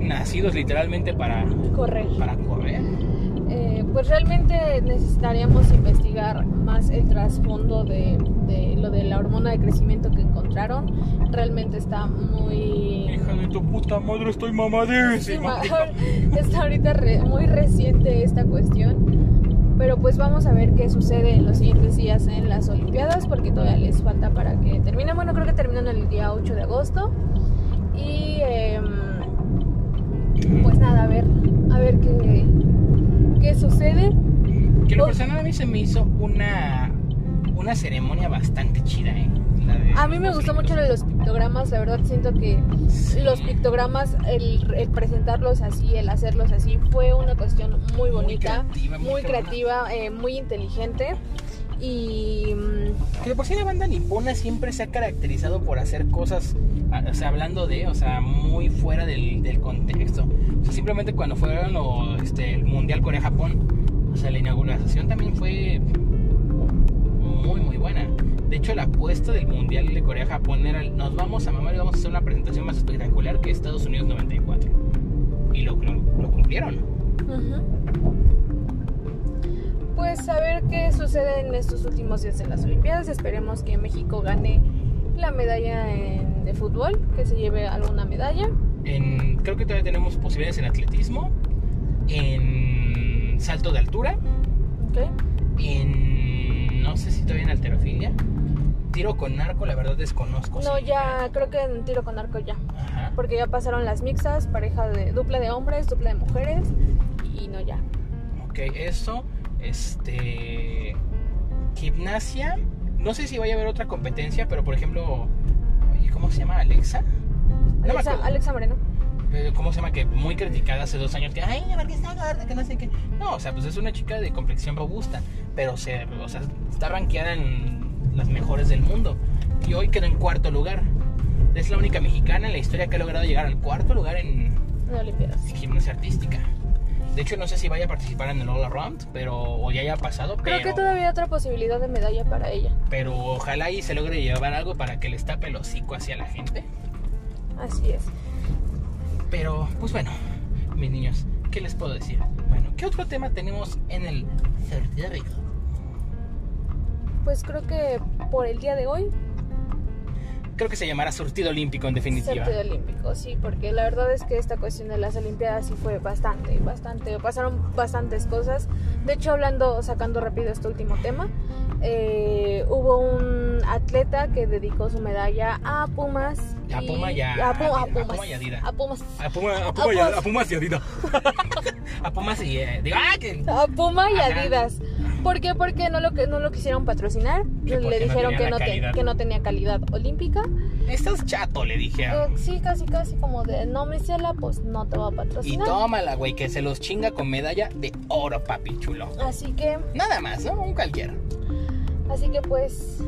nacidos literalmente para, correr. para correr. Eh, pues realmente necesitaríamos investigar más el trasfondo de, de lo de la hormona de crecimiento que encontraron. Realmente está muy... Hija de tu puta madre, estoy mamadísima. ma- está ahorita re- muy reciente esta cuestión. Pero pues vamos a ver qué sucede en los siguientes días en las Olimpiadas, porque todavía les falta para que terminen. Bueno, creo que terminan el día 8 de agosto. Y em, pues nada, a ver, a ver qué, qué sucede. Que lo personal a mí se me hizo una, una ceremonia bastante chida, ¿eh? A mí me los gustó mucho los pictogramas, la verdad siento que Sí. los pictogramas, el, el presentarlos así, el hacerlos así, fue una cuestión muy bonita, creativa, muy, creativa, eh, muy inteligente. Y mm, Que de por sí la banda nipona siempre se ha caracterizado por hacer cosas, o sea, hablando de, o sea, muy fuera del, del contexto. O sea, simplemente cuando fueron lo- este, el Mundial Corea-Japón, o sea, la inauguración también fue muy, muy buena. De hecho, la apuesta del Mundial de Corea-Japón era, nos vamos a mamar y vamos a hacer una presentación más espectacular que Estados Unidos 94. Y lo, lo, lo cumplieron. pues a ver qué sucede en estos últimos días de las Olimpiadas. Esperemos que México gane la medalla en- de fútbol, que se lleve alguna medalla. En, creo que todavía tenemos posibilidades en atletismo, en salto de altura, ¿ok? en no sé si todavía en alterofilia. Tiro con arco, la verdad desconozco. No, si- ya creo que en tiro con arco ya. Ajá. Porque ya pasaron las mixtas, pareja de dupla de hombres, dupla de mujeres y no ya. Ok, eso. Este. Gimnasia. No sé si vaya a haber otra competencia, pero por ejemplo. Oye, ¿cómo se llama? Alexa. Alexa. Alexa Moreno. ¿Cómo se llama? Que muy criticada hace dos años. Que, ay, porque está gorda, que no sé qué. No, o sea, pues es una chica de complexión robusta. Pero se, o sea, está rankeada en las mejores del mundo. Y hoy quedó en cuarto lugar. Es la única mexicana en la historia que ha logrado llegar al cuarto lugar en, gimnasia artística. De hecho, no sé si vaya a participar en el All Around, pero o ya haya pasado, Creo pero, que todavía hay otra posibilidad de medalla para ella. pero ojalá y se logre llevar algo para que les tape el hocico hacia la gente. Así es. Pero, pues bueno, mis niños, ¿qué les puedo decir? Bueno, ¿qué otro tema tenemos en el certificado? Pues creo que por el día de hoy, Creo que se llamará surtido olímpico en definitiva. Certido olímpico, sí, porque la verdad es que esta cuestión de las Olimpiadas sí fue bastante, bastante, pasaron bastantes cosas. De hecho, hablando, sacando rápido este último tema, eh, hubo un atleta que dedicó su medalla a Pumas. A y- Puma y a- a, Pu- a a Pumas. Puma y Adidas. A Pumas. A Puma, a Puma y a- a Pumas y Adidas. a Pumas y eh, digo, ah, que A Puma y Ajá. ¿Por qué? Porque no lo, no lo quisieron patrocinar. Le no dijeron que, no te- que no tenía calidad olímpica. estás chato, le dije. a- Eh, sí, casi, casi como de no me cela, pues no te va a Y patrocinar. tómala, güey, que se los chinga con medalla de oro, papi chulo. Así que, Nada más, ¿no? Un cualquiera. así que pues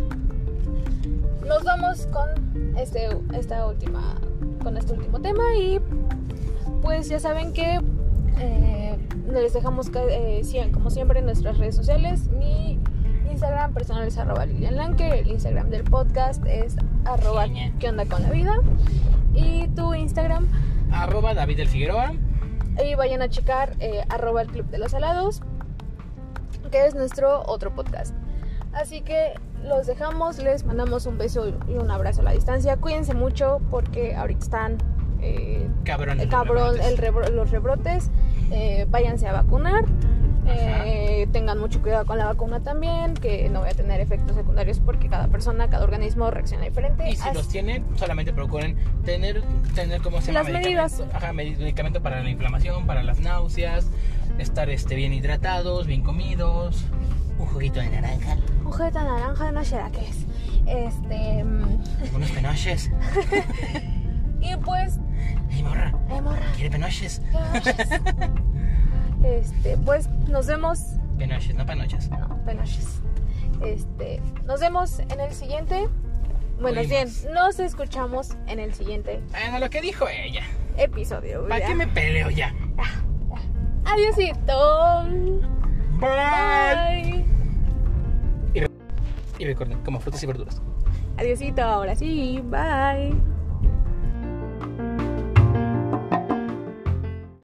nos vamos con este, esta última, con este último tema y pues ya saben que eh, les dejamos eh, como siempre en nuestras redes sociales. Mi Instagram personal es arroba Lilian Lanke, el Instagram del podcast es arroba Ñe. qué onda con la vida y tu Instagram Arroba David del Figueroa. y vayan a checar eh, arroba el club de los alados que es nuestro otro podcast así que los dejamos, les mandamos un beso y un abrazo a la distancia. Cuídense mucho porque ahorita están eh, Cabrón. el cabrón, el rebro- los rebrotes. Eh, váyanse a vacunar. Eh, tengan mucho cuidado con la vacuna también, que no voy a tener efectos secundarios porque cada persona, cada organismo reacciona diferente. Y si Así- los tienen, solamente procuren tener, tener como se llama? Las medidas. Medicamento- Ajá, medi- medicamento para la inflamación, para las náuseas, estar este, bien hidratados, bien comidos, un juguito de naranja, Un juguete naranja, no sé que es. Este. mm, unos penoches. y pues. Ey, morra, eh, morra, ¿quiere penoches? ¿qué haces? Este, pues nos vemos. Penoches, no panoches. No, penoches. Este, nos vemos en el siguiente. Bueno, bien, nos escuchamos en el siguiente Bueno, lo que dijo ella. episodio. ¿Para qué me peleo ya? Adiósito. Bye. Bye. Y recuerden, como frutas y verduras. Adiósito, ahora sí. Bye.